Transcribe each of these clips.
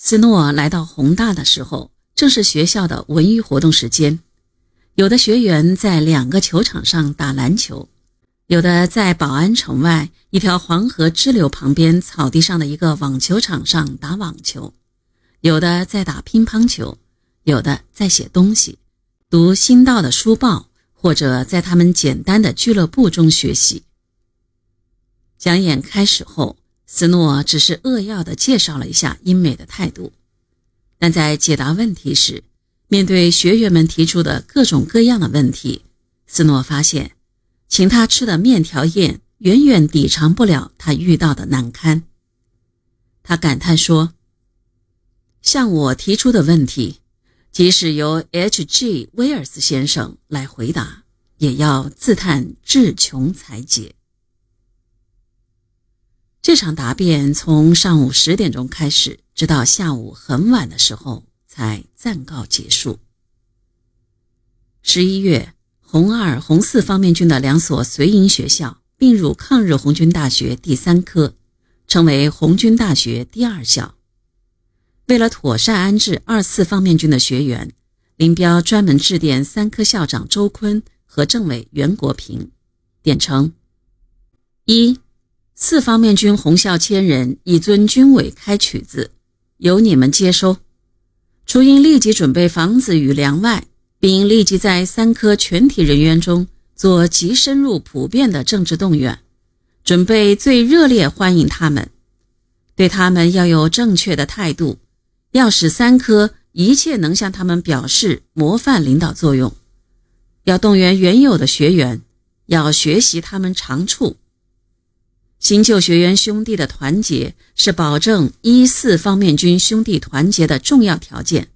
斯诺来到宏大的时候，正是学校的文娱活动时间。有的学员在两个球场上打篮球，有的在保安城外一条黄河支流旁边草地上的一个网球场上打网球，有的在打乒乓球，有的在写东西，读新到的书报，或者在他们简单的俱乐部中学习。讲演开始后，斯诺只是扼要地介绍了一下英美的态度，但在解答问题时。面对学员们提出的各种各样的问题，斯诺发现，请他吃的面条宴远远抵偿不了他遇到的难堪。他感叹说：“向我提出的问题，即使由 H.G. 威尔斯先生来回答，也要自叹志穷才解。”这场答辩从上午十点钟开始，直到下午很晚的时候。才暂告结束。十一月，红二、红四方面军的两所随营学校并入抗日红军大学第三科，成为红军大学第二校。为了妥善安置二四方面军的学员，林彪专门致电三科校长周坤和政委袁国平，点称：一、四方面军红校千人已遵军委开曲子，由你们接收。除应立即准备房子与粮外，并立即在三科全体人员中做极深入普遍的政治动员，准备最热烈欢迎他们，对他们要有正确的态度，要使三科一切能向他们表示模范领导作用，要动员原有的学员，要学习他们长处。新旧学员兄弟的团结是保证一四方面军兄弟团结的重要条件。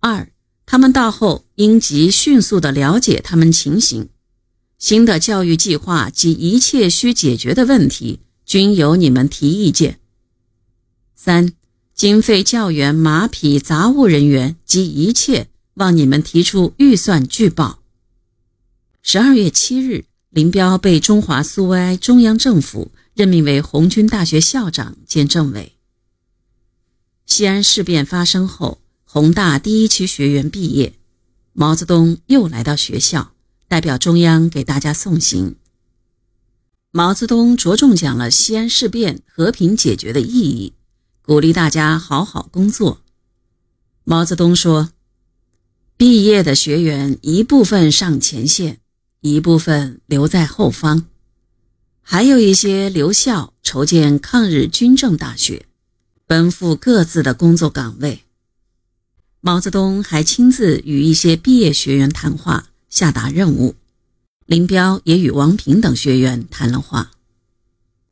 二，他们到后应即迅速地了解他们情形，新的教育计划及一切需解决的问题均由你们提意见。三，经费、教员、马匹、杂物人员及一切，望你们提出预算据报。十二月七日。林彪被中华苏维埃中央政府任命为红军大学校长兼政委。西安事变发生后，宏大第一期学员毕业，毛泽东又来到学校，代表中央给大家送行。毛泽东着重讲了西安事变和平解决的意义，鼓励大家好好工作。毛泽东说：“毕业的学员一部分上前线。”一部分留在后方，还有一些留校筹建抗日军政大学，奔赴各自的工作岗位。毛泽东还亲自与一些毕业学员谈话，下达任务。林彪也与王平等学员谈了话。